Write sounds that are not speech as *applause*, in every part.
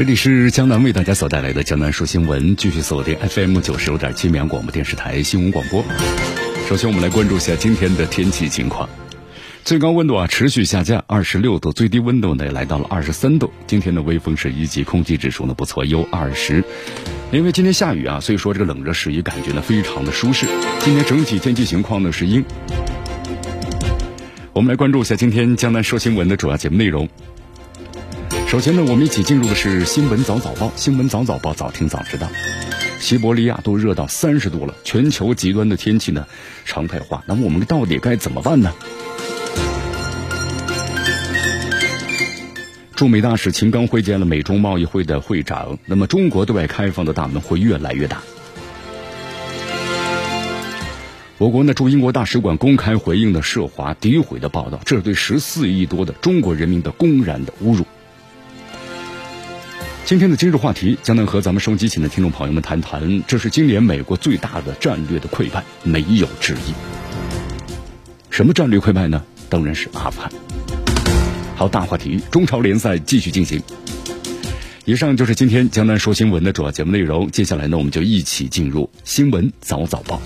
这里是江南为大家所带来的江南说新闻，继续锁定 FM 九十五点七绵阳广播电视台新闻广播。首先，我们来关注一下今天的天气情况。最高温度啊持续下降，二十六度，最低温度呢来到了二十三度。今天的微风是一级，空气指数呢不错，优二十。因为今天下雨啊，所以说这个冷热适宜感觉呢非常的舒适。今天整体天气情况呢是阴。我们来关注一下今天江南说新闻的主要节目内容。首先呢，我们一起进入的是新闻早早报。新闻早早报，早听早知道。西伯利亚都热到三十度了，全球极端的天气呢常态化。那么我们到底该怎么办呢？驻美大使秦刚会见了美中贸易会的会长。那么中国对外开放的大门会越来越大。我国呢驻英国大使馆公开回应了涉华诋毁的报道，这是对十四亿多的中国人民的公然的侮辱。今天的今日话题将能和咱们收机前的听众朋友们谈谈，这是今年美国最大的战略的溃败，没有之一。什么战略溃败呢？当然是阿富汗。好，大话题，中超联赛继续进行。以上就是今天江南说新闻的主要节目内容。接下来呢，我们就一起进入新闻早早报。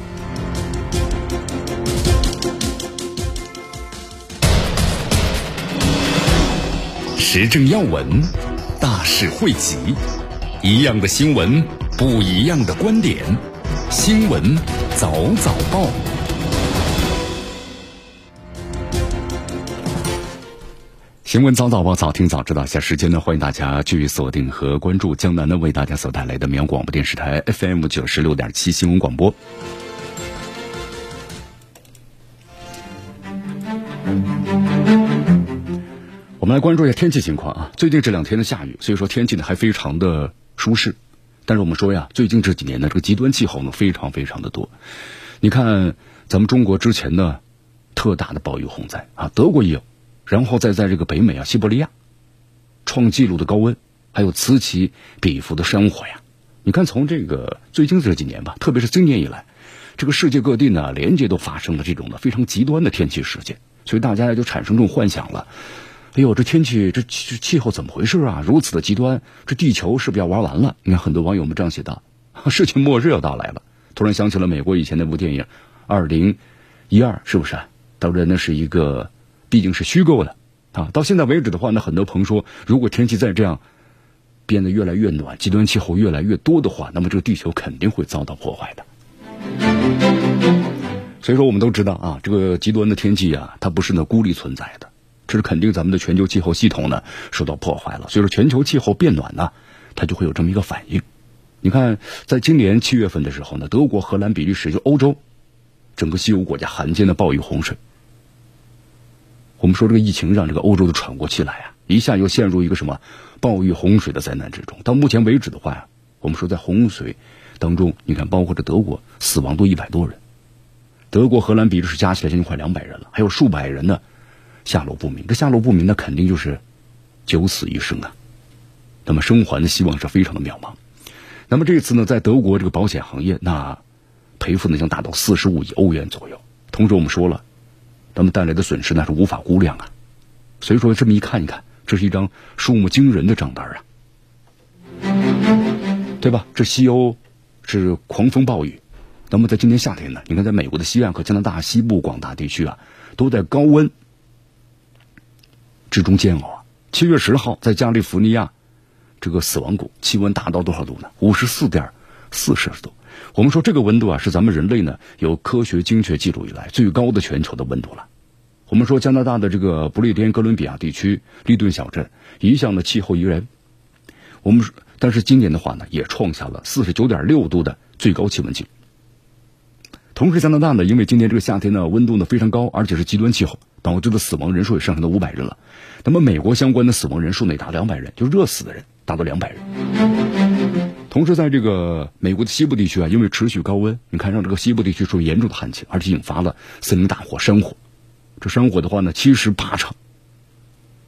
时政要闻。大事汇集，一样的新闻，不一样的观点。新闻早早报，新闻早早报，早听早知道。下时间呢，欢迎大家继续锁定和关注江南呢为大家所带来的绵阳广播电视台 FM 九十六点七新闻广播。我们来关注一下天气情况啊！最近这两天的下雨，所以说天气呢还非常的舒适。但是我们说呀，最近这几年呢，这个极端气候呢非常非常的多。你看，咱们中国之前呢，特大的暴雨洪灾啊，德国也有，然后再在这个北美啊，西伯利亚创纪录的高温，还有此起彼伏的山火呀。你看，从这个最近这几年吧，特别是今年以来，这个世界各地呢，连接都发生了这种的非常极端的天气事件，所以大家就产生这种幻想了。哎呦，这天气这气气候怎么回事啊？如此的极端，这地球是不是要玩完了？你看很多网友们这样写道：“世界末日要到来了。”突然想起了美国以前那部电影《二零一二》，是不是？当然那是一个，毕竟是虚构的啊。到现在为止的话，那很多朋友说，如果天气再这样变得越来越暖，极端气候越来越多的话，那么这个地球肯定会遭到破坏的。所以说，我们都知道啊，这个极端的天气啊，它不是那孤立存在的。这是肯定，咱们的全球气候系统呢受到破坏了，所以说全球气候变暖呢，它就会有这么一个反应。你看，在今年七月份的时候呢，德国、荷兰、比利时就欧洲整个西欧国家罕见的暴雨洪水。我们说这个疫情让这个欧洲都喘过气来啊，一下又陷入一个什么暴雨洪水的灾难之中。到目前为止的话呀，我们说在洪水当中，你看包括这德国死亡都一百多人，德国、荷兰、比利时加起来将近快两百人了，还有数百人呢。下落不明，这下落不明，那肯定就是九死一生啊。那么生还的希望是非常的渺茫。那么这次呢，在德国这个保险行业，那赔付呢将达到四十五亿欧元左右。同时我们说了，他们带来的损失那是无法估量啊。所以说这么一看一看，这是一张数目惊人的账单啊，对吧？这西欧是狂风暴雨，那么在今年夏天呢，你看在美国的西岸和加拿大西部广大地区啊，都在高温。之中煎熬啊！七月十号，在加利福尼亚这个死亡谷，气温达到多少度呢？五十四点四摄氏度。我们说这个温度啊，是咱们人类呢有科学精确记录以来最高的全球的温度了。我们说加拿大的这个不列颠哥伦比亚地区利顿小镇一向的气候宜人，我们但是今年的话呢，也创下了四十九点六度的最高气温记录。同时，加拿大呢，因为今年这个夏天呢，温度呢非常高，而且是极端气候，导致的死亡人数也上升到五百人了。那么，美国相关的死亡人数呢达两百人，就热死的人达到两百人。同时，在这个美国的西部地区啊，因为持续高温，你看让这个西部地区受严重的旱情，而且引发了森林大火、山火。这山火的话呢，七十八场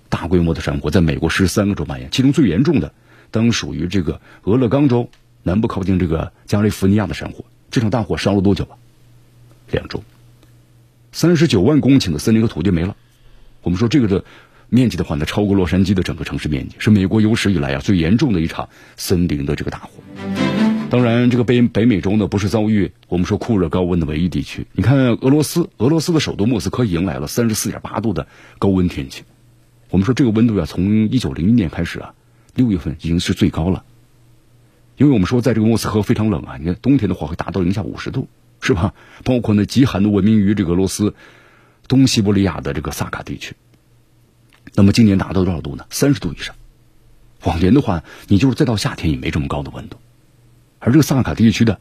大规模的山火在美国十三个州蔓延，其中最严重的当属于这个俄勒冈州南部靠近这个加利福尼亚的山火。这场大火烧了多久啊？两周，三十九万公顷的森林和土地没了。我们说这个的面积的话呢，超过洛杉矶的整个城市面积，是美国有史以来啊最严重的一场森林的这个大火。当然，这个北北美洲呢不是遭遇我们说酷热高温的唯一地区。你看俄罗斯，俄罗斯的首都莫斯科迎来了三十四点八度的高温天气。我们说这个温度啊，从一九零一年开始啊，六月份已经是最高了。因为我们说在这个莫斯科非常冷啊，你看冬天的话会达到零下五十度。是吧？包括呢，极寒的闻名于这个俄罗斯东西伯利亚的这个萨卡地区。那么今年达到多少度呢？三十度以上。往年的话，你就是再到夏天也没这么高的温度。而这个萨卡地区的，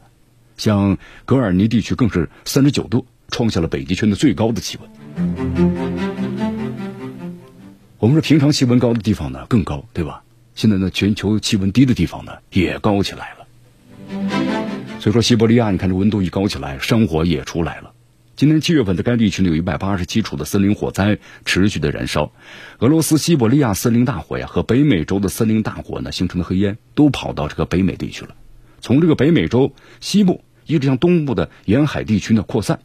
像格尔尼地区更是三十九度，创下了北极圈的最高的气温。我们说平常气温高的地方呢更高，对吧？现在呢，全球气温低的地方呢也高起来了。所以说，西伯利亚，你看这温度一高起来，山火也出来了。今年七月份，在该地区呢有一百八十七处的森林火灾持续的燃烧。俄罗斯西伯利亚森林大火呀，和北美洲的森林大火呢形成的黑烟，都跑到这个北美地区了。从这个北美洲西部一直向东部的沿海地区呢扩散，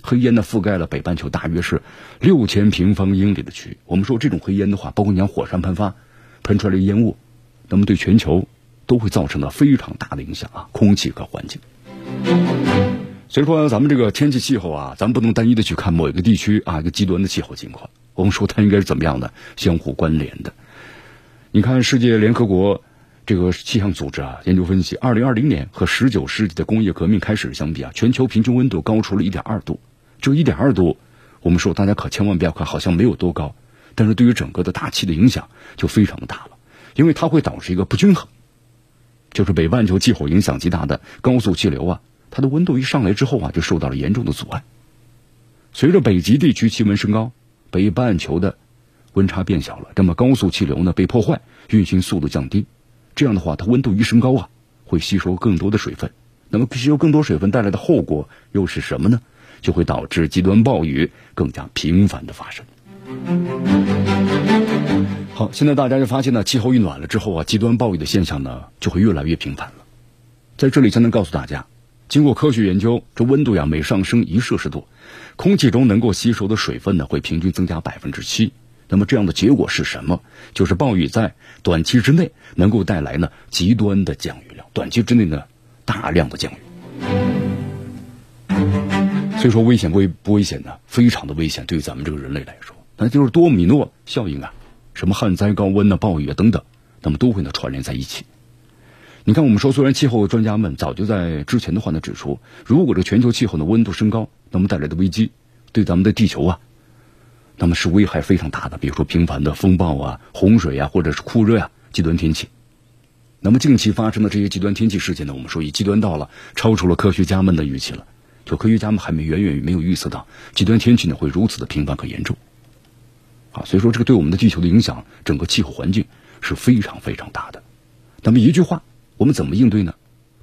黑烟呢覆盖了北半球大约是六千平方英里的区域。我们说这种黑烟的话，包括你像火山喷发喷出来的烟雾，那么对全球。都会造成了非常大的影响啊，空气和环境。所以说，咱们这个天气气候啊，咱们不能单一的去看某一个地区啊一个极端的气候情况。我们说它应该是怎么样的，相互关联的。你看，世界联合国这个气象组织啊，研究分析，二零二零年和十九世纪的工业革命开始相比啊，全球平均温度高出了一点二度。这一点二度，我们说大家可千万不要看，好像没有多高，但是对于整个的大气的影响就非常的大了，因为它会导致一个不均衡。就是北半球气候影响极大的高速气流啊，它的温度一上来之后啊，就受到了严重的阻碍。随着北极地区气温升高，北半球的温差变小了，那么高速气流呢被破坏，运行速度降低，这样的话，它温度一升高啊，会吸收更多的水分。那么吸收更多水分带来的后果又是什么呢？就会导致极端暴雨更加频繁的发生。好，现在大家就发现呢，气候一暖了之后啊，极端暴雨的现象呢就会越来越频繁了。在这里，才能告诉大家，经过科学研究，这温度呀每上升一摄氏度，空气中能够吸收的水分呢会平均增加百分之七。那么这样的结果是什么？就是暴雨在短期之内能够带来呢极端的降雨量，短期之内呢大量的降雨。所以说危险不危不危险呢？非常的危险，对于咱们这个人类来说，那就是多米诺效应啊。什么旱灾、高温呐、暴雨啊等等，那么都会呢串联在一起。你看，我们说，虽然气候专家们早就在之前的话呢指出，如果这全球气候的温度升高，那么带来的危机对咱们的地球啊，那么是危害非常大的。比如说频繁的风暴啊、洪水啊，或者是酷热呀、极端天气。那么近期发生的这些极端天气事件呢，我们说已极端到了超出了科学家们的预期了。就科学家们还没远远没有预测到极端天气呢会如此的频繁和严重。啊，所以说这个对我们的地球的影响，整个气候环境是非常非常大的。那么一句话，我们怎么应对呢？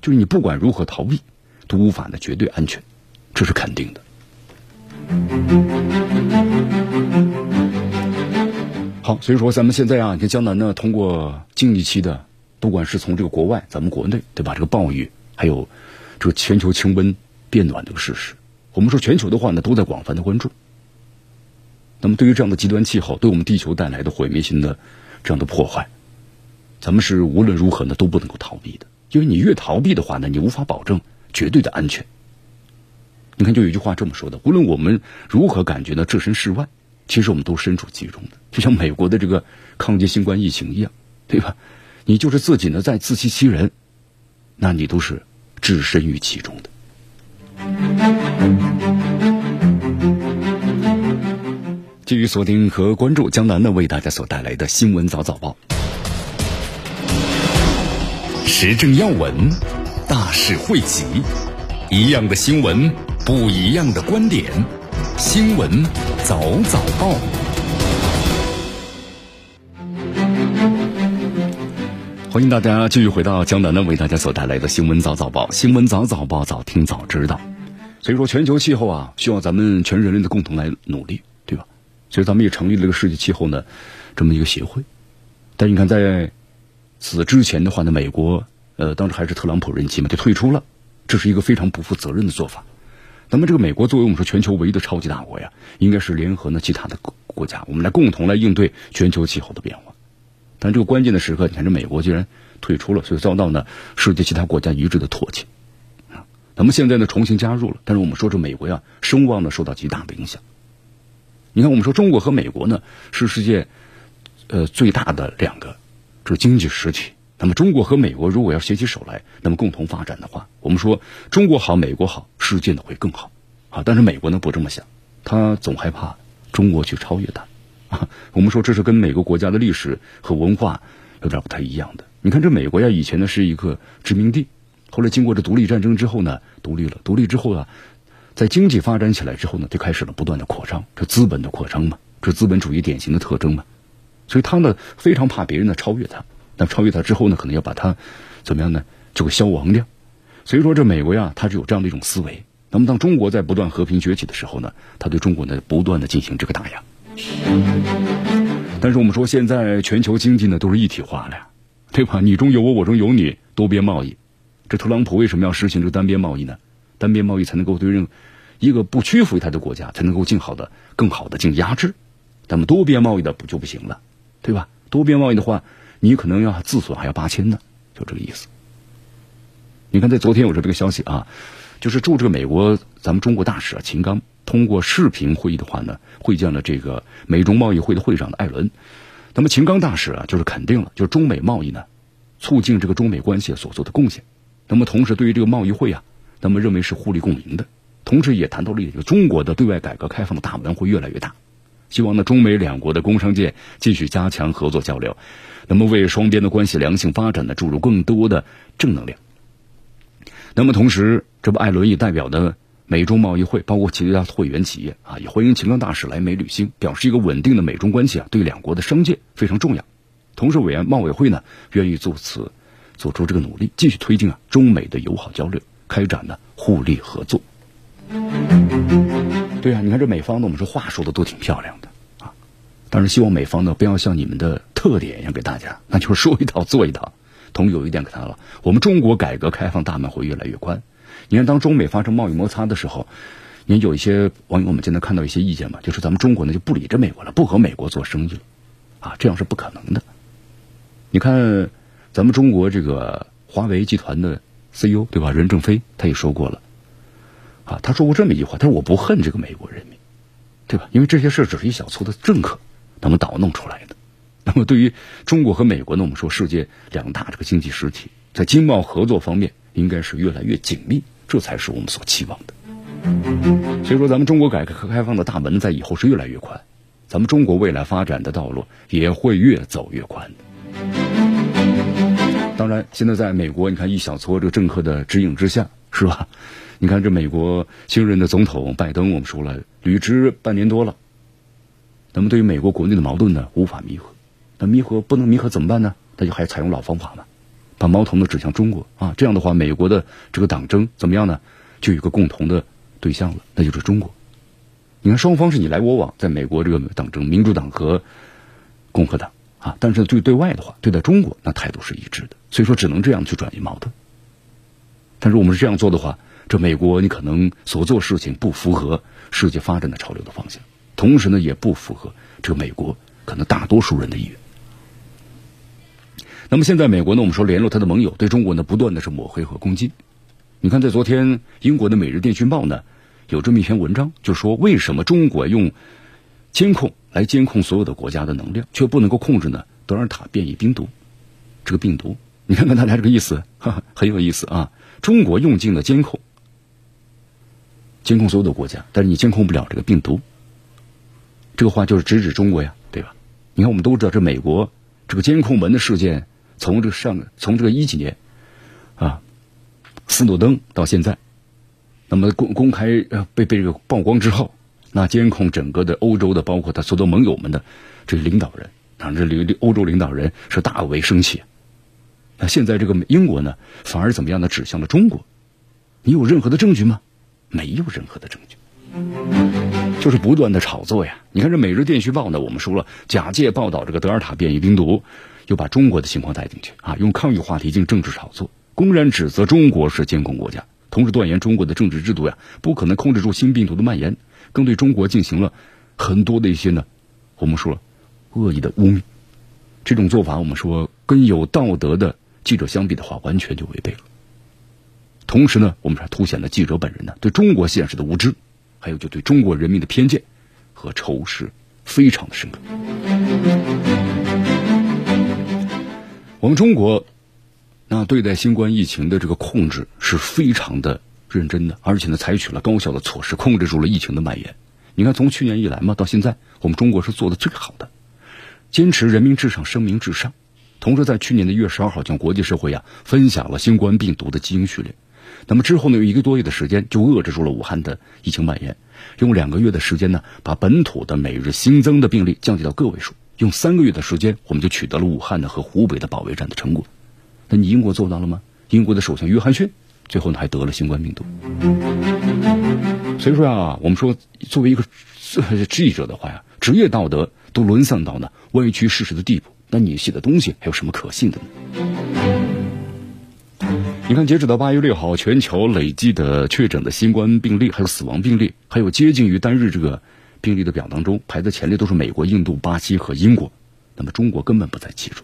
就是你不管如何逃避，都无法呢绝对安全，这是肯定的。好，所以说咱们现在啊，你看江南呢，通过近一期的，不管是从这个国外，咱们国内，对吧？这个暴雨，还有这个全球气温变暖这个事实，我们说全球的话呢，都在广泛的关注。那么，对于这样的极端气候对我们地球带来的毁灭性的这样的破坏，咱们是无论如何呢都不能够逃避的。因为你越逃避的话呢，你无法保证绝对的安全。你看，就有一句话这么说的：无论我们如何感觉呢置身事外，其实我们都身处其中的。就像美国的这个抗击新冠疫情一样，对吧？你就是自己呢在自欺欺人，那你都是置身于其中的。继续锁定和关注江南呢为大家所带来的新闻早早报，时政要闻、大事汇集，一样的新闻，不一样的观点。新闻早早报，欢迎大家继续回到江南呢为大家所带来的新闻早早报。新闻早早报，早听早知道。所以说，全球气候啊，需要咱们全人类的共同来努力，所以咱们也成立了这个世界气候呢这么一个协会。但你看，在此之前的话呢，美国呃当时还是特朗普任期嘛，就退出了，这是一个非常不负责任的做法。那么，这个美国作为我们说全球唯一的超级大国呀，应该是联合呢其他的国家，我们来共同来应对全球气候的变化。但这个关键的时刻，你看这美国居然退出了，所以遭到呢世界其他国家一致的唾弃啊。那么现在呢重新加入了，但是我们说这美国呀声望呢受到极大的影响。你看，我们说中国和美国呢是世界。呃，最大的两个这个经济实体，那么中国和美国如果要携起手来，那么共同发展的话，我们说中国好，美国好，世界呢会更好啊。但是美国呢不这么想，他总害怕中国去超越他啊。我们说这是跟每个国家的历史和文化有点不太一样的。你看这美国呀，以前呢是一个殖民地，后来经过这独立战争之后呢，独立了，独立之后啊，在经济发展起来之后呢，就开始了不断的扩张，这资本的扩张嘛，这资本主义典型的特征嘛。所以他呢非常怕别人呢超越他，那超越他之后呢，可能要把他怎么样呢，就会消亡掉。所以说这美国呀，它是有这样的一种思维。那么当中国在不断和平崛起的时候呢，他对中国呢不断的进行这个打压。但是我们说现在全球经济呢都是一体化了，对吧？你中有我，我中有你，多边贸易。这特朗普为什么要实行这个单边贸易呢？单边贸易才能够对任一个不屈服于他的国家才能够尽好的、更好的进行压制。那么多边贸易的不就不行了？对吧？多边贸易的话，你可能要自损还要八千呢，就这个意思。你看，在昨天有这个消息啊，就是驻这个美国咱们中国大使啊秦刚通过视频会议的话呢，会见了这个美中贸易会的会长的艾伦。那么秦刚大使啊，就是肯定了，就是中美贸易呢，促进这个中美关系所做的贡献。那么同时，对于这个贸易会啊，那么认为是互利共赢的。同时也谈到了这个中国的对外改革开放的大门会越来越大。希望呢，中美两国的工商界继续加强合作交流，那么为双边的关系良性发展呢注入更多的正能量。那么同时，这不艾伦也代表的美中贸易会，包括其他会员企业啊，也欢迎秦刚大使来美旅行，表示一个稳定的美中关系啊，对两国的商界非常重要。同时，委员贸委会呢，愿意就此做出这个努力，继续推进啊中美的友好交流，开展的互利合作。对啊，你看这美方呢，我们说话说的都挺漂亮的啊，但是希望美方呢不要像你们的特点一样给大家，那就是说一套做一套。同有一点给他了，我们中国改革开放大门会越来越宽。你看，当中美发生贸易摩擦的时候，你看有一些网友我们现在看到一些意见嘛，就是咱们中国呢就不理这美国了，不和美国做生意了，啊，这样是不可能的。你看，咱们中国这个华为集团的 CEO 对吧，任正非他也说过了。啊，他说过这么一句话，他说我不恨这个美国人民，对吧？因为这些事只是一小撮的政客他们捣弄出来的。*laughs* 那么对于中国和美国呢，我们说世界两大这个经济实体在经贸合作方面应该是越来越紧密，这才是我们所期望的。所以说，咱们中国改革开放的大门在以后是越来越宽，咱们中国未来发展的道路也会越走越宽。当然，现在在美国，你看一小撮这个政客的指引之下，是吧？*laughs* 你看，这美国新任的总统拜登，我们说了，履职半年多了。那么，对于美国国内的矛盾呢，无法弥合。那弥合不能弥合怎么办呢？那就还采用老方法嘛，把矛头呢指向中国啊。这样的话，美国的这个党争怎么样呢？就有个共同的对象了，那就是中国。你看，双方是你来我往，在美国这个党争，民主党和共和党啊。但是对对外的话，对待中国那态度是一致的。所以说，只能这样去转移矛盾。但是我们是这样做的话。这美国，你可能所做事情不符合世界发展的潮流的方向，同时呢，也不符合这个美国可能大多数人的意愿。那么现在美国呢，我们说联络他的盟友，对中国呢不断的是抹黑和攻击。你看，在昨天英国的《每日电讯报》呢有这么一篇文章，就说为什么中国用监控来监控所有的国家的能量，却不能够控制呢德尔塔变异病毒这个病毒？你看看大家这个意思，*laughs* 很有意思啊！中国用尽了监控。监控所有的国家，但是你监控不了这个病毒。这个话就是直指中国呀，对吧？你看，我们都知道这美国这个监控门的事件，从这个上从这个一几年啊斯诺登到现在，那么公公开呃被被这个曝光之后，那监控整个的欧洲的，包括他所有盟友们的这领导人，啊，这领欧洲领导人是大为生气。那现在这个英国呢，反而怎么样呢？指向了中国，你有任何的证据吗？没有任何的证据，就是不断的炒作呀。你看这《每日电讯报》呢，我们说了，假借报道这个德尔塔变异病毒，又把中国的情况带进去啊，用抗疫话题进行政治炒作，公然指责中国是监控国家，同时断言中国的政治制度呀不可能控制住新病毒的蔓延，更对中国进行了很多的一些呢，我们说恶意的污蔑。这种做法，我们说跟有道德的。记者相比的话，完全就违背了。同时呢，我们还凸显了记者本人呢对中国现实的无知，还有就对中国人民的偏见和仇视，非常的深刻。我们中国那对待新冠疫情的这个控制是非常的认真的，而且呢，采取了高效的措施，控制住了疫情的蔓延。你看，从去年以来嘛，到现在，我们中国是做的最好的，坚持人民至上，生命至上。同时，在去年的一月十二号，向国际社会啊分享了新冠病毒的基因序列。那么之后呢，有一个多月的时间，就遏制住了武汉的疫情蔓延。用两个月的时间呢，把本土的每日新增的病例降低到个位数。用三个月的时间，我们就取得了武汉的和湖北的保卫战的成果。那你英国做到了吗？英国的首相约翰逊最后呢还得了新冠病毒。所以说啊，我们说作为一个记者的话呀，职业道德都沦丧到呢歪曲事实的地步。那你写的东西还有什么可信的呢？你看，截止到八月六号，全球累计的确诊的新冠病例，还有死亡病例，还有接近于单日这个病例的表当中，排在前列都是美国、印度、巴西和英国，那么中国根本不在其中。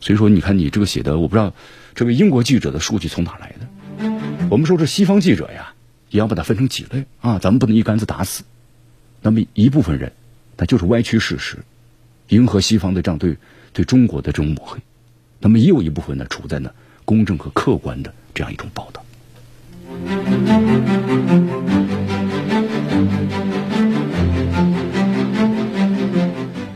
所以说，你看你这个写的，我不知道这位英国记者的数据从哪来的。我们说这西方记者呀，也要把它分成几类啊，咱们不能一竿子打死。那么一部分人，他就是歪曲事实。迎合西方的这样对对中国的这种抹黑，那么也有一部分呢处在呢公正和客观的这样一种报道。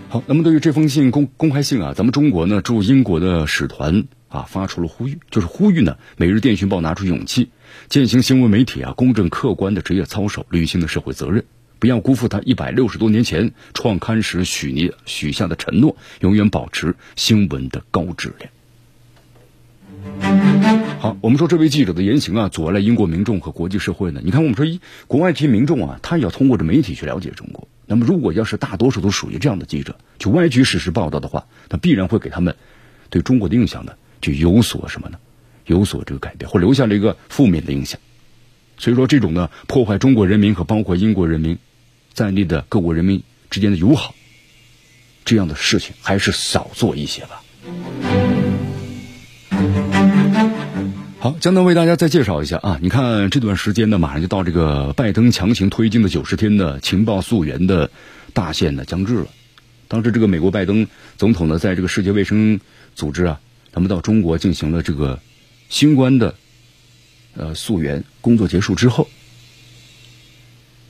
好，那么对于这封信公公开信啊，咱们中国呢驻英国的使团啊发出了呼吁，就是呼吁呢《每日电讯报》拿出勇气，践行新闻媒体啊公正客观的职业操守，履行的社会责任。不要辜负他一百六十多年前创刊时许你许下的承诺，永远保持新闻的高质量。好，我们说这位记者的言行啊，阻碍了英国民众和国际社会呢。你看，我们说一国外这些民众啊，他也要通过这媒体去了解中国。那么，如果要是大多数都属于这样的记者，去歪曲事实报道的话，那必然会给他们对中国的印象呢，就有所什么呢？有所这个改变，或留下了一个负面的影响。所以说，这种呢，破坏中国人民和包括英国人民。在内的各国人民之间的友好，这样的事情还是少做一些吧。好，江南为大家再介绍一下啊，你看这段时间呢，马上就到这个拜登强行推进的九十天的情报溯源的大限呢将至了。当时这个美国拜登总统呢，在这个世界卫生组织啊，他们到中国进行了这个新冠的呃溯源工作结束之后。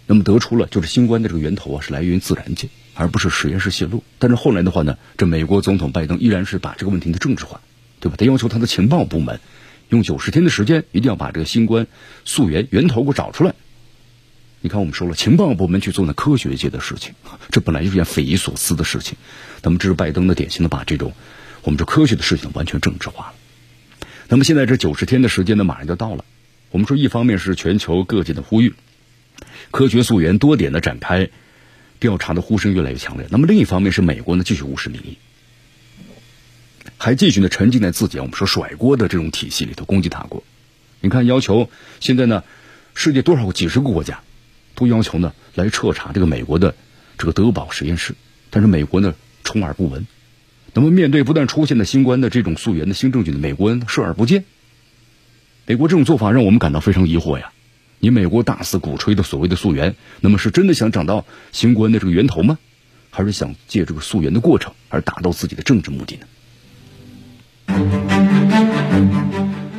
那么得出了就是新冠的这个源头啊是来源于自然界，而不是实验室泄露。但是后来的话呢，这美国总统拜登依然是把这个问题的政治化，对吧？他要求他的情报部门用九十天的时间，一定要把这个新冠溯源源头给我找出来。你看，我们说了，情报部门去做那科学界的事情，这本来就是件匪夷所思的事情。那么这是拜登的典型的把这种我们这科学的事情完全政治化了。那么现在这九十天的时间呢，马上就到了。我们说，一方面是全球各界的呼吁。科学溯源多点的展开调查的呼声越来越强烈。那么另一方面是美国呢继续无视民意，还继续呢沉浸在自己我们说甩锅的这种体系里头攻击他国。你看，要求现在呢，世界多少个几十个国家都要求呢来彻查这个美国的这个德宝实验室，但是美国呢充耳不闻。那么面对不断出现的新冠的这种溯源的新证据呢，美国人视而不见。美国这种做法让我们感到非常疑惑呀。你美国大肆鼓吹的所谓的溯源，那么是真的想找到新冠的这个源头吗？还是想借这个溯源的过程而达到自己的政治目的呢？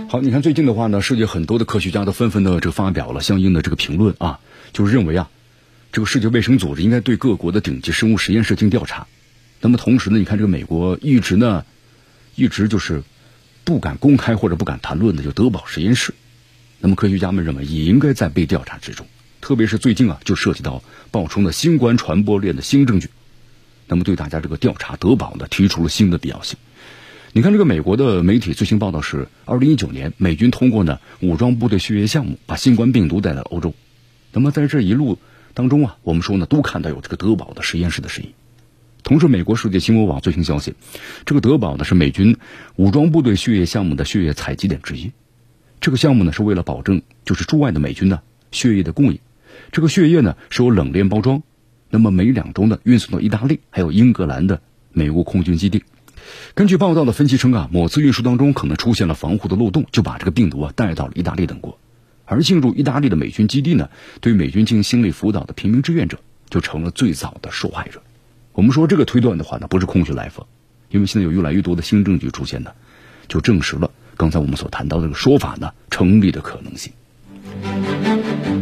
好，你看最近的话呢，世界很多的科学家都纷纷的这个发表了相应的这个评论啊，就是认为啊，这个世界卫生组织应该对各国的顶级生物实验室进行调查。那么同时呢，你看这个美国一直呢，一直就是不敢公开或者不敢谈论的，就德堡实验室。那么科学家们认为也应该在被调查之中，特别是最近啊，就涉及到爆出的新冠传播链的新证据，那么对大家这个调查德宝呢提出了新的必要性。你看，这个美国的媒体最新报道是，二零一九年美军通过呢武装部队血液项目把新冠病毒带到欧洲。那么在这一路当中啊，我们说呢都看到有这个德宝的实验室的身影。同时，美国世界新闻网最新消息，这个德堡呢是美军武装部队血液项目的血液采集点之一。这个项目呢是为了保证就是驻外的美军呢血液的供应。这个血液呢是由冷链包装，那么每两周呢运送到意大利还有英格兰的美国空军基地。根据报道的分析称啊，某次运输当中可能出现了防护的漏洞，就把这个病毒啊带到了意大利等国。而进入意大利的美军基地呢，对美军进行心理辅导的平民志愿者就成了最早的受害者。我们说这个推断的话呢，不是空穴来风，因为现在有越来越多的新证据出现呢，就证实了刚才我们所谈到的这个说法呢成立的可能性。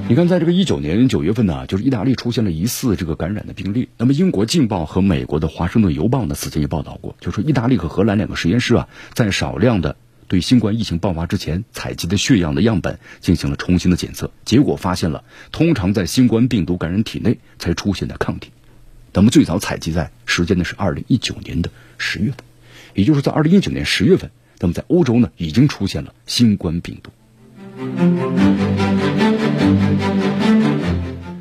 你看，在这个一九年九月份呢，就是意大利出现了疑似这个感染的病例。那么，英国《镜报》和美国的《华盛顿邮报》呢，此前也报道过，就是意大利和荷兰两个实验室啊，在少量的对新冠疫情爆发之前采集的血样的样本进行了重新的检测，结果发现了通常在新冠病毒感染体内才出现的抗体。那么，最早采集在时间呢是二零一九年的十月份，也就是在二零一九年十月份，那么在欧洲呢已经出现了新冠病毒。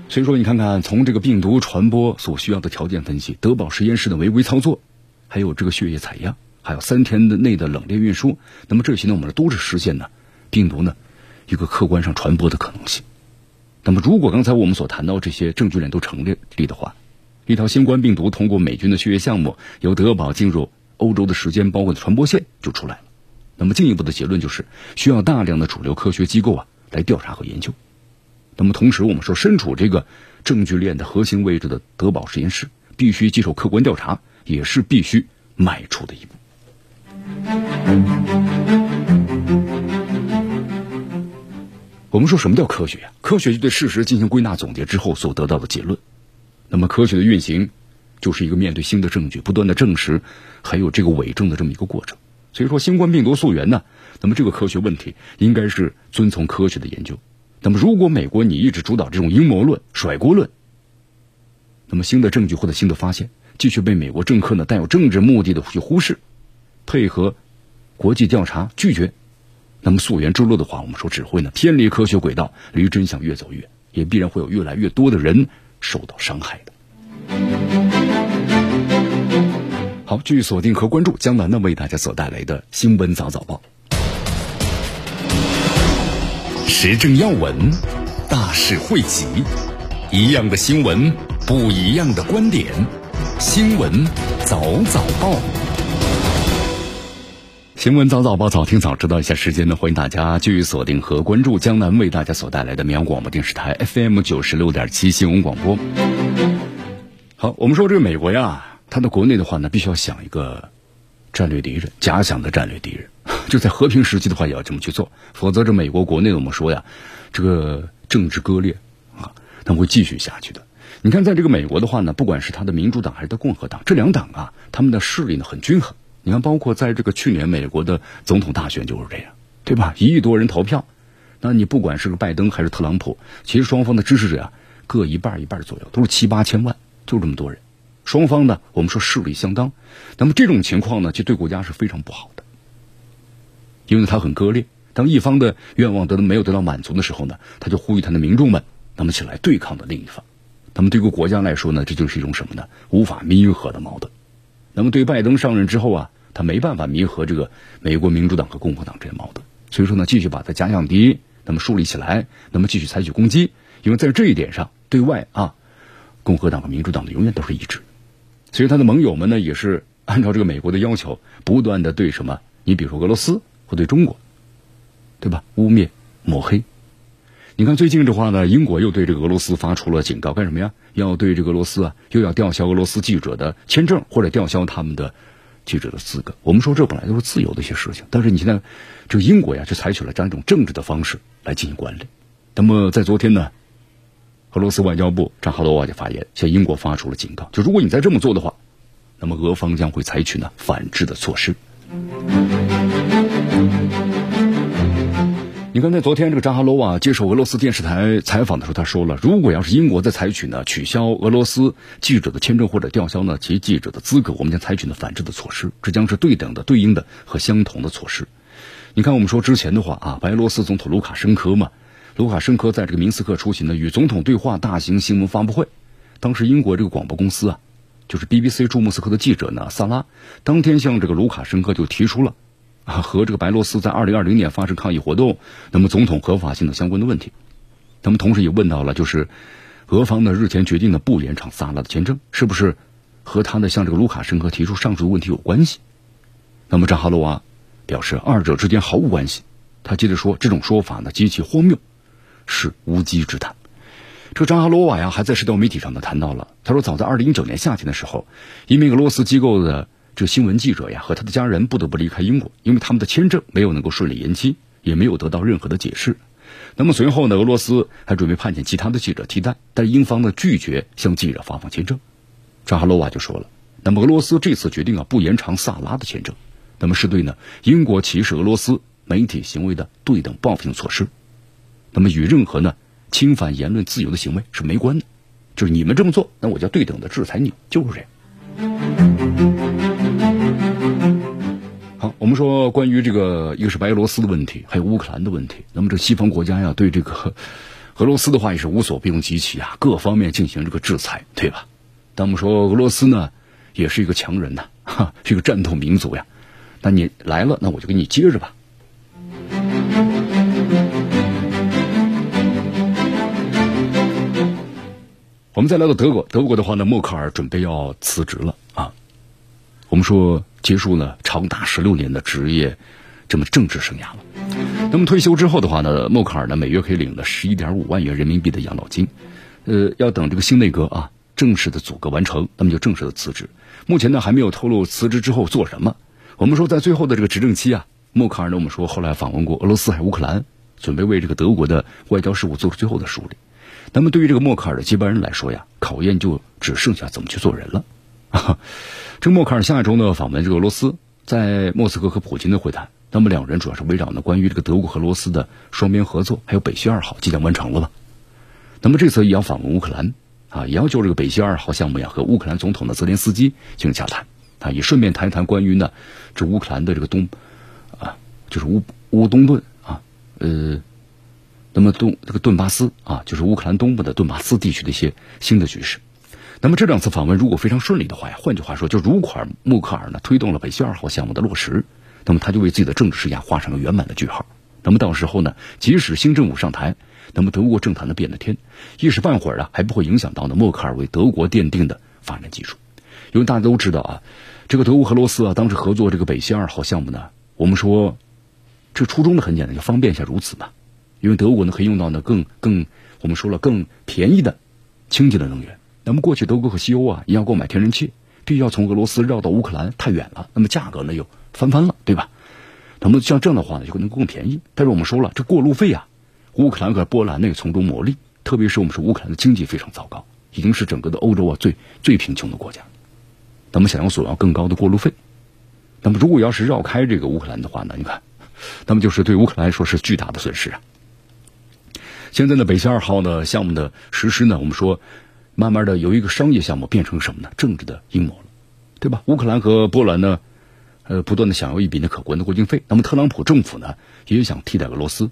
所以说，你看看从这个病毒传播所需要的条件分析，德宝实验室的违规操作，还有这个血液采样，还有三天的内的冷链运输，那么这些呢，我们都是实现呢病毒呢一个客观上传播的可能性。那么，如果刚才我们所谈到这些证据链都成立的话，一条新冠病毒通过美军的血液项目由德宝进入欧洲的时间包括的传播线就出来了。那么进一步的结论就是需要大量的主流科学机构啊来调查和研究。那么同时，我们说身处这个证据链的核心位置的德宝实验室，必须接受客观调查，也是必须迈出的一步。我们说什么叫科学呀？科学就对事实进行归纳总结之后所得到的结论。那么科学的运行，就是一个面对新的证据，不断的证实还有这个伪证的这么一个过程。所以说，新冠病毒溯源呢，那么这个科学问题应该是遵从科学的研究。那么，如果美国你一直主导这种阴谋论、甩锅论，那么新的证据或者新的发现继续被美国政客呢带有政治目的的去忽视，配合国际调查拒绝，那么溯源之路的话，我们说只会呢偏离科学轨道，离真相越走越远，也必然会有越来越多的人受到伤害的。好，继续锁定和关注江南呢为大家所带来的新闻早早报。时政要闻，大事汇集，一样的新闻，不一样的观点。新闻早早报，新闻早早报，早听早知道。一下时间呢，欢迎大家继续锁定和关注江南为大家所带来的绵阳广播电视台 FM 九十六点七新闻广播。好，我们说这个美国呀，它的国内的话呢，必须要想一个战略敌人，假想的战略敌人。*laughs* 就在和平时期的话，也要这么去做，否则这美国国内我们说呀，这个政治割裂啊，它会继续下去的。你看，在这个美国的话呢，不管是他的民主党还是他共和党，这两党啊，他们的势力呢很均衡。你看，包括在这个去年美国的总统大选就是这样，对吧？一亿多人投票，那你不管是个拜登还是特朗普，其实双方的支持者啊，各一半一半左右，都是七八千万，就这么多人。双方呢，我们说势力相当，那么这种情况呢，就对国家是非常不好的。因为他很割裂，当一方的愿望得到没有得到满足的时候呢，他就呼吁他的民众们，那么起来对抗的另一方。那么对于国家来说呢，这就是一种什么呢？无法弥合的矛盾。那么对拜登上任之后啊，他没办法弥合这个美国民主党和共和党这些矛盾，所以说呢，继续把他假想敌那么树立起来，那么继续采取攻击。因为在这一点上，对外啊，共和党和民主党的永远都是一致。所以他的盟友们呢，也是按照这个美国的要求，不断的对什么？你比如说俄罗斯。或对中国，对吧？污蔑、抹黑。你看最近这话呢，英国又对这个俄罗斯发出了警告，干什么呀？要对这个俄罗斯啊，又要吊销俄罗斯记者的签证，或者吊销他们的记者的资格。我们说这本来都是自由的一些事情，但是你现在这个英国呀，就采取了这样一种政治的方式来进行管理。那么在昨天呢，俄罗斯外交部扎哈罗娃就发言，向英国发出了警告，就如果你再这么做的话，那么俄方将会采取呢反制的措施。你看，在昨天这个扎哈罗娃接受俄罗斯电视台采访的时候，他说了，如果要是英国在采取呢取消俄罗斯记者的签证或者吊销呢其记者的资格，我们将采取呢反制的措施，这将是对等的、对应的和相同的措施。你看，我们说之前的话啊，白俄罗斯总统卢卡申科嘛，卢卡申科在这个明斯克出席呢与总统对话大型新闻发布会，当时英国这个广播公司啊，就是 BBC 驻莫斯科的记者呢萨拉，当天向这个卢卡申科就提出了。啊，和这个白罗斯在二零二零年发生抗议活动，那么总统合法性的相关的问题，那么同时也问到了，就是俄方呢日前决定的不延长萨拉的签证，是不是和他呢向这个卢卡申科提出上述的问题有关系？那么扎哈罗娃表示，二者之间毫无关系。他接着说，这种说法呢极其荒谬，是无稽之谈。这个扎哈罗娃呀，还在社交媒体上呢谈到了，他说，早在二零一九年夏天的时候，一名俄罗斯机构的。这新闻记者呀和他的家人不得不离开英国，因为他们的签证没有能够顺利延期，也没有得到任何的解释。那么随后呢，俄罗斯还准备派遣其他的记者替代，但英方呢拒绝向记者发放签证。扎哈罗娃就说了，那么俄罗斯这次决定啊不延长萨拉的签证，那么是对呢英国歧视俄罗斯媒体行为的对等报复性措施，那么与任何呢侵犯言论自由的行为是没关的，就是你们这么做，那我就对等的制裁你，就是这样。我们说，关于这个，一个是白俄罗斯的问题，还有乌克兰的问题。那么，这西方国家呀，对这个俄罗斯的话也是无所不用其极啊，各方面进行这个制裁，对吧？但我们说，俄罗斯呢，也是一个强人呐，哈，是一个战斗民族呀。那你来了，那我就给你接着吧。我们再来到德国，德国的话呢，默克尔准备要辞职了。我们说。结束了长达十六年的职业这么政治生涯了。那么退休之后的话呢，默克尔呢每月可以领了十一点五万元人民币的养老金。呃，要等这个新内阁啊正式的组阁完成，那么就正式的辞职。目前呢还没有透露辞职之后做什么。我们说在最后的这个执政期啊，默克尔呢我们说后来访问过俄罗斯还有乌克兰，准备为这个德国的外交事务做出最后的梳理。那么对于这个默克尔的接班人来说呀，考验就只剩下怎么去做人了。*laughs* 这个默克尔下周呢访问这个俄罗斯，在莫斯科和普京的会谈，那么两人主要是围绕呢关于这个德国和俄罗斯的双边合作，还有北溪二号即将完成了吧？那么这次也要访问乌克兰啊，也要就这个北溪二号项目呀和乌克兰总统的泽连斯基进行洽谈啊，也顺便谈一谈关于呢这乌克兰的这个东啊，就是乌乌东顿啊，呃，那么东这个顿巴斯啊，就是乌克兰东部的顿巴斯地区的一些新的局势。那么这两次访问如果非常顺利的话呀，换句话说，就如果默克尔呢推动了北溪二号项目的落实，那么他就为自己的政治生涯画上了圆满的句号。那么到时候呢，即使新政府上台，那么德国政坛呢变了天，一时半会儿啊还不会影响到呢默克尔为德国奠定的发展基础。因为大家都知道啊，这个德国和俄罗斯啊当时合作这个北溪二号项目呢，我们说这初衷呢很简单，就方便一下如此嘛。因为德国呢可以用到呢更更我们说了更便宜的清洁的能源。那么过去德国和西欧啊，要购买天然气，必须要从俄罗斯绕到乌克兰，太远了，那么价格呢又翻番了，对吧？那么像这样的话呢，就可能更便宜。但是我们说了，这过路费啊，乌克兰和波兰呢从中牟利，特别是我们说乌克兰的经济非常糟糕，已经是整个的欧洲啊最最贫穷的国家。那么想要索要更高的过路费，那么如果要是绕开这个乌克兰的话呢，你看，那么就是对乌克兰来说是巨大的损失啊。现在呢，北溪二号的项目的实施呢，我们说。慢慢的，由一个商业项目变成什么呢？政治的阴谋了，对吧？乌克兰和波兰呢，呃，不断的想要一笔呢可观的过境费。那么特朗普政府呢，也想替代俄罗斯，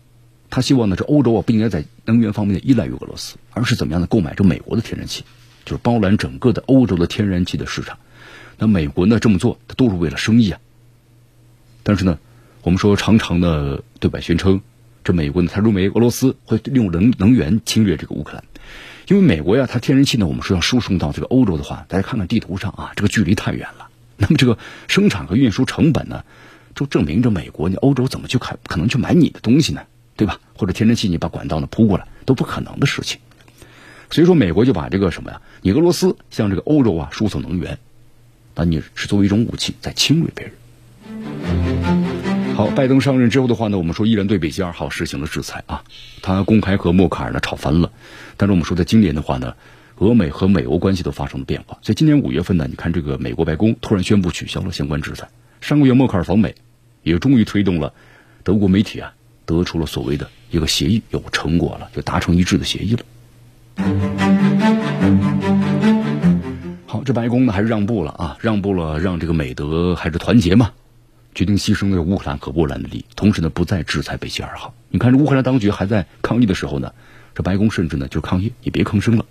他希望呢，这欧洲啊不应该在能源方面依赖于俄罗斯，而是怎么样的购买这美国的天然气，就是包揽整个的欧洲的天然气的市场。那美国呢这么做，它都是为了生意啊。但是呢，我们说常常的对外宣称，这美国呢，他认为俄罗斯会利用能能源侵略这个乌克兰。因为美国呀，它天然气呢，我们说要输送到这个欧洲的话，大家看看地图上啊，这个距离太远了。那么这个生产和运输成本呢，*laughs* 就证明着美国你欧洲怎么去可可能去买你的东西呢？对吧？或者天然气你把管道呢铺过来都不可能的事情。所以说，美国就把这个什么呀，你俄罗斯向这个欧洲啊输送能源，那你是作为一种武器在侵略别人。好，拜登上任之后的话呢，我们说依然对北溪二号实行了制裁啊，他公开和默克尔呢吵翻了。但是我们说在今年的话呢，俄美和美欧关系都发生了变化。所以今年五月份呢，你看这个美国白宫突然宣布取消了相关制裁。上个月默克尔访美，也终于推动了德国媒体啊得得出了所谓的一个协议，有成果了，就达成一致的协议了。好，这白宫呢还是让步了啊，让步了，让这个美德还是团结嘛，决定牺牲了乌克兰和波兰的利益，同时呢不再制裁北溪二号。你看，这乌克兰当局还在抗议的时候呢，这白宫甚至呢就抗议，你别吭声了。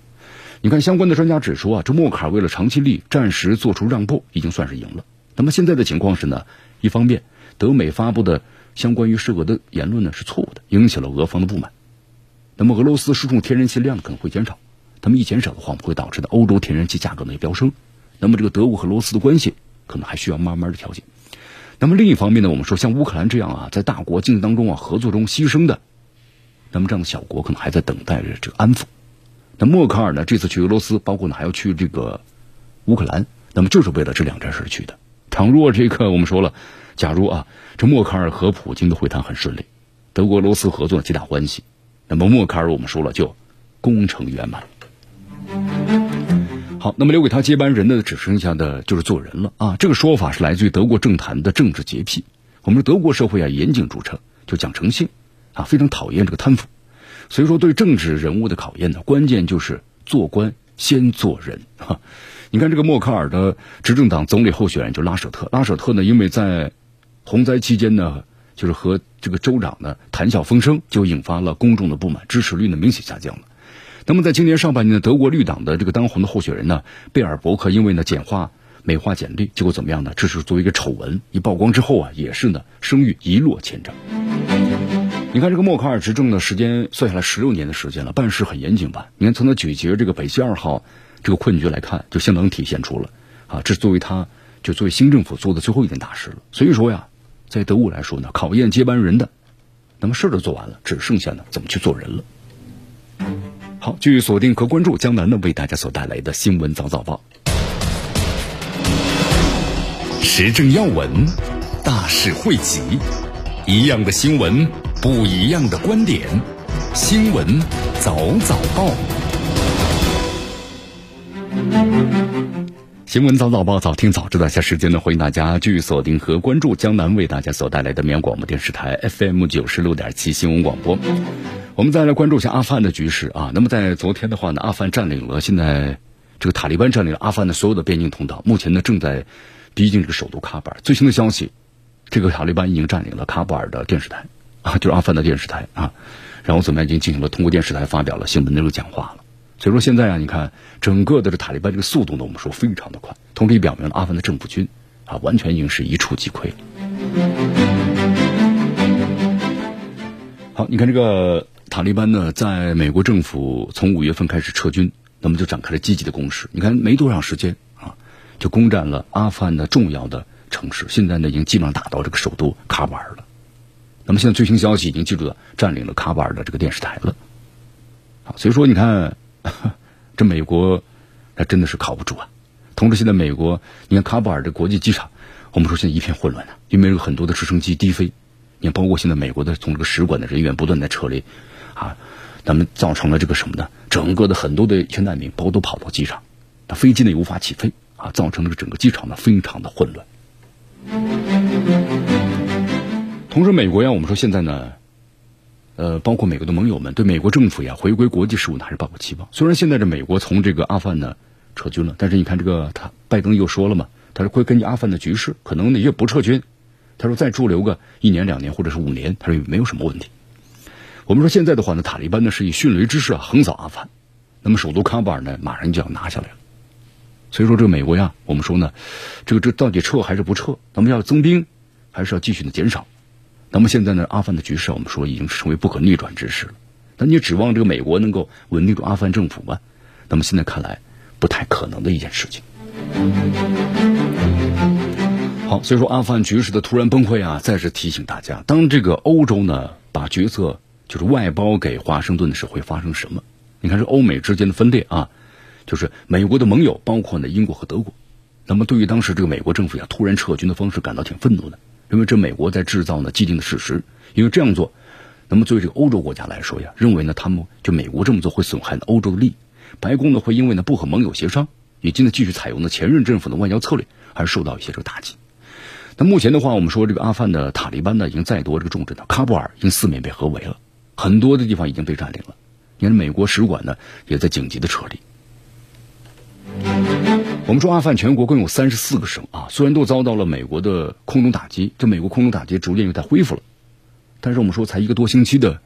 你看，相关的专家指出啊，这默克尔为了长期利益，暂时做出让步，已经算是赢了。那么现在的情况是呢，一方面，德美发布的相关于涉俄的言论呢是错误的，引起了俄方的不满。那么俄罗斯输送天然气量可能会减少，他们一减少的话，会导致的欧洲天然气价格呢飙升。那么这个德国和俄罗斯的关系可能还需要慢慢的调节。那么另一方面呢，我们说像乌克兰这样啊，在大国竞争当中啊合作中牺牲的，那么这样的小国可能还在等待着这个安抚。那默克尔呢这次去俄罗斯，包括呢还要去这个乌克兰，那么就是为了这两件事去的。倘若这个我们说了，假如啊这默克尔和普京的会谈很顺利，德国俄罗斯合作皆大欢喜，那么默克尔我们说了就功成圆满。好，那么留给他接班人的只剩下的就是做人了啊！这个说法是来自于德国政坛的政治洁癖。我们说德国社会啊严谨著称，就讲诚信啊，非常讨厌这个贪腐。所以说对政治人物的考验呢，关键就是做官先做人 *laughs* 哈。你看这个默克尔的执政党总理候选人就拉舍特，拉舍特呢因为在洪灾期间呢，就是和这个州长呢谈笑风生，就引发了公众的不满，支持率呢明显下降了。那么，在今年上半年的，德国绿党的这个当红的候选人呢，贝尔伯克，因为呢简化、美化简历，结果怎么样呢？这是作为一个丑闻一曝光之后啊，也是呢声誉一落千丈。你看这个默克尔执政的时间算下来十六年的时间了，办事很严谨吧？你看从他咀嚼这个北溪二号这个困局来看，就相当体现出了啊，这是作为他就作为新政府做的最后一件大事了。所以说呀，在德国来说呢，考验接班人的，那么事都做完了，只剩下呢怎么去做人了。好，继续锁定和关注江南呢为大家所带来的新闻早早报，时政要闻，大事汇集，一样的新闻，不一样的观点，新闻早早报，新闻早早报，早听早知道。下时间呢，欢迎大家继续锁定和关注江南为大家所带来的绵阳广播电视台 FM 九十六点七新闻广播。我们再来关注一下阿富汗的局势啊。那么在昨天的话呢，阿富汗占领了现在这个塔利班占领了阿富汗的所有的边境通道，目前呢正在逼近这个首都喀布尔。最新的消息，这个塔利班已经占领了喀布尔的电视台啊，就是阿富汗的电视台啊。然后怎么样，已经进行了通过电视台发表了新闻的这个讲话了。所以说现在啊，你看整个的这塔利班这个速度呢，我们说非常的快，同时也表明了阿富汗的政府军啊，完全已经是一触即溃。好，你看这个。塔利班呢，在美国政府从五月份开始撤军，那么就展开了积极的攻势。你看，没多长时间啊，就攻占了阿富汗的重要的城市。现在呢，已经基本上打到这个首都喀布尔了。那么现在最新消息已经记住了，占领了喀布尔的这个电视台了。好，所以说你看，*laughs* 这美国那真的是靠不住啊。同时，现在美国，你看喀布尔的国际机场，我们说现在一片混乱啊，因为有很多的直升机低飞，你看，包括现在美国的从这个使馆的人员不断在撤离。啊，咱们造成了这个什么呢？整个的很多的一些难民包都跑到机场，那飞机呢也无法起飞啊，造成这个整个机场呢非常的混乱。同时，美国呀，我们说现在呢，呃，包括美国的盟友们对美国政府呀回归国际事务呢还是抱有期望。虽然现在这美国从这个阿富汗呢撤军了，但是你看这个他拜登又说了嘛，他说会根据阿富汗的局势，可能呢也不撤军，他说再驻留个一年两年或者是五年，他说也没有什么问题。我们说现在的话呢，塔利班呢是以迅雷之势啊横扫阿富汗，那么首都喀布尔呢马上就要拿下来了。所以说这个美国呀，我们说呢，这个这到底撤还是不撤？咱们要增兵，还是要继续的减少？那么现在呢，阿富汗的局势我们说已经成为不可逆转之势了。那你指望这个美国能够稳定住阿富汗政府吗？那么现在看来不太可能的一件事情。好，所以说阿富汗局势的突然崩溃啊，再次提醒大家，当这个欧洲呢把决策。就是外包给华盛顿的时候会发生什么？你看，是欧美之间的分裂啊，就是美国的盟友，包括呢英国和德国。那么，对于当时这个美国政府呀突然撤军的方式感到挺愤怒的，因为这美国在制造呢既定的事实。因为这样做，那么作为这个欧洲国家来说呀，认为呢他们就美国这么做会损害欧洲的利益。白宫呢会因为呢不和盟友协商，以及呢继续采用呢前任政府的外交策略而受到一些这个打击。那目前的话，我们说这个阿富汗的塔利班呢，已经再夺这个重镇了喀布尔，已经四面被合围了，很多的地方已经被占领了。你看，美国使馆呢也在紧急的撤离。我们说，阿富汗全国共有三十四个省啊，虽然都遭到了美国的空中打击，这美国空中打击逐渐又在恢复了，但是我们说，才一个多星期的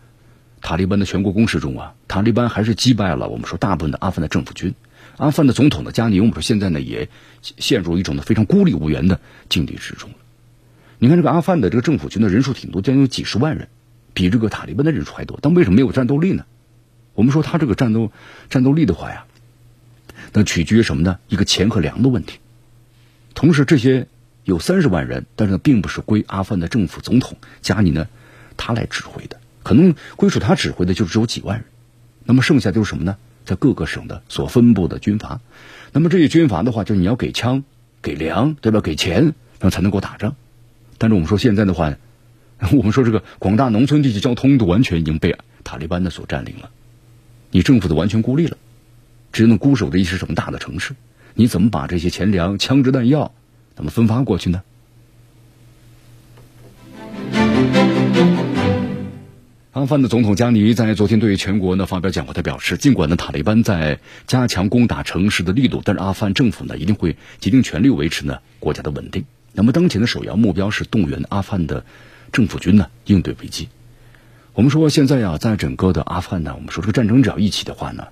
塔利班的全国攻势中啊，塔利班还是击败了我们说大部分的阿富汗的政府军。阿富汗的总统的加尼，我们说现在呢也陷入一种的非常孤立无援的境地之中了。你看这个阿富汗的这个政府军的人数挺多，将近有几十万人，比这个塔利班的人数还多。但为什么没有战斗力呢？我们说他这个战斗战斗力的话呀，那取决于什么呢？一个钱和粮的问题。同时，这些有三十万人，但是呢，并不是归阿富汗的政府总统加尼呢他来指挥的，可能归属他指挥的就只有几万人。那么剩下就是什么呢？在各个省的所分布的军阀，那么这些军阀的话，就是你要给枪、给粮，对吧？给钱，然后才能够打仗。但是我们说现在的话，*laughs* 我们说这个广大农村地区交通都完全已经被塔利班的所占领了，你政府都完全孤立了，只能固守的一些什么大的城市，你怎么把这些钱粮、枪支弹药怎么分发过去呢？阿富汗的总统加尼在昨天对全国呢发表讲话，他表示，尽管呢塔利班在加强攻打城市的力度，但是阿富汗政府呢一定会竭尽全力维持呢国家的稳定。那么当前的首要目标是动员阿富汗的政府军呢应对危机。我们说现在呀，在整个的阿富汗呢，我们说这个战争只要一起的话呢，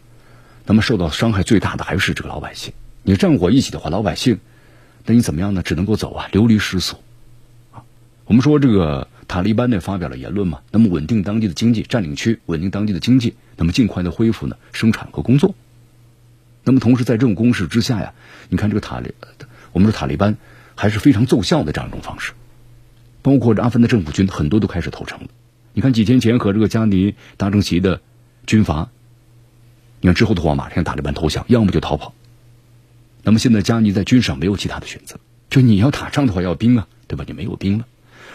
那么受到伤害最大的还是这个老百姓。你战火一起的话，老百姓那你怎么样呢？只能够走啊，流离失所啊。我们说这个。塔利班呢发表了言论嘛？那么稳定当地的经济，占领区稳定当地的经济，那么尽快的恢复呢生产和工作。那么同时在这种攻势之下呀，你看这个塔利，我们说塔利班还是非常奏效的这样一种方式。包括阿富汗的政府军很多都开始投诚了。你看几天前和这个加尼达成协议的军阀，你看之后的话马上塔利班投降，要么就逃跑。那么现在加尼在军事上没有其他的选择，就你要打仗的话要兵啊，对吧？你没有兵了。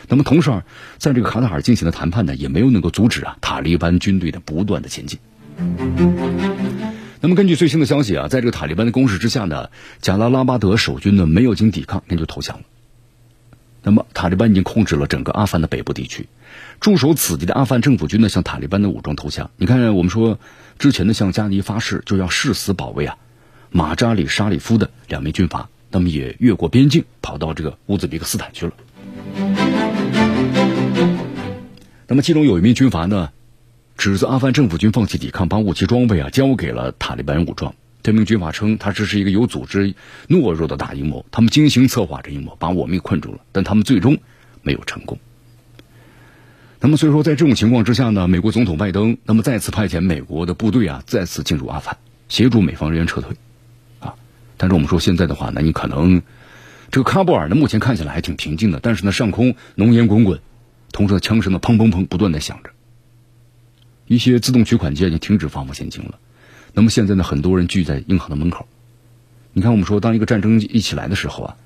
那么同时啊，在这个卡塔尔进行的谈判呢，也没有能够阻止啊塔利班军队的不断的前进。那么根据最新的消息啊，在这个塔利班的攻势之下呢，贾拉拉巴德守军呢没有经抵抗，那就投降了。那么塔利班已经控制了整个阿富汗的北部地区，驻守此地的阿富汗政府军呢向塔利班的武装投降。你看，我们说之前呢向加尼发誓就要誓死保卫啊马扎里沙里夫的两名军阀，那么也越过边境跑到这个乌兹别克斯坦去了。那么，其中有一名军阀呢，指责阿富汗政府军放弃抵抗，把武器装备啊交给了塔利班武装。这名军阀称，他这是一个有组织、懦弱的大阴谋，他们精心策划这阴谋，把我们给困住了，但他们最终没有成功。那么，所以说，在这种情况之下呢，美国总统拜登那么再次派遣美国的部队啊，再次进入阿富汗，协助美方人员撤退啊。但是我们说，现在的话呢，你可能这个喀布尔呢，目前看起来还挺平静的，但是呢，上空浓烟滚滚。同时，呢枪声呢，砰砰砰，不断的响着。一些自动取款机已经停止发放现金了。那么现在呢，很多人聚在银行的门口。你看，我们说，当一个战争一起来的时候啊，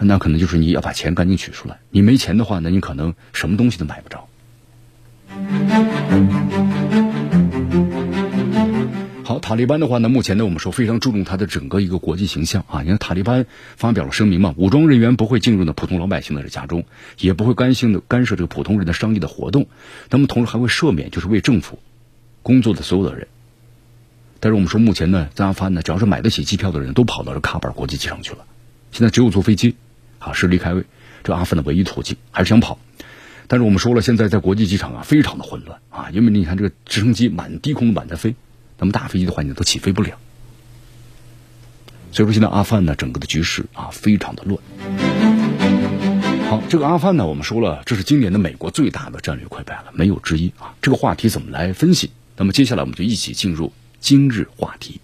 那可能就是你要把钱赶紧取出来。你没钱的话呢，你可能什么东西都买不着。好，塔利班的话呢，目前呢，我们说非常注重它的整个一个国际形象啊。你看，塔利班发表了声明嘛，武装人员不会进入呢普通老百姓的家中，也不会干性的干涉这个普通人的商业的活动。那么，同时还会赦免就是为政府工作的所有的人。但是我们说，目前呢，在阿富汗呢，只要是买得起机票的人都跑到这喀布尔国际机场去了。现在只有坐飞机啊，是离开这阿富汗的唯一途径，还是想跑。但是我们说了，现在在国际机场啊，非常的混乱啊，因为你看这个直升机满低空满在飞。那么大飞机的话，你都起飞不了。所以说，现在阿富汗呢，整个的局势啊，非常的乱。好，这个阿富汗呢，我们说了，这是今年的美国最大的战略溃败了，没有之一啊。这个话题怎么来分析？那么接下来我们就一起进入今日话题。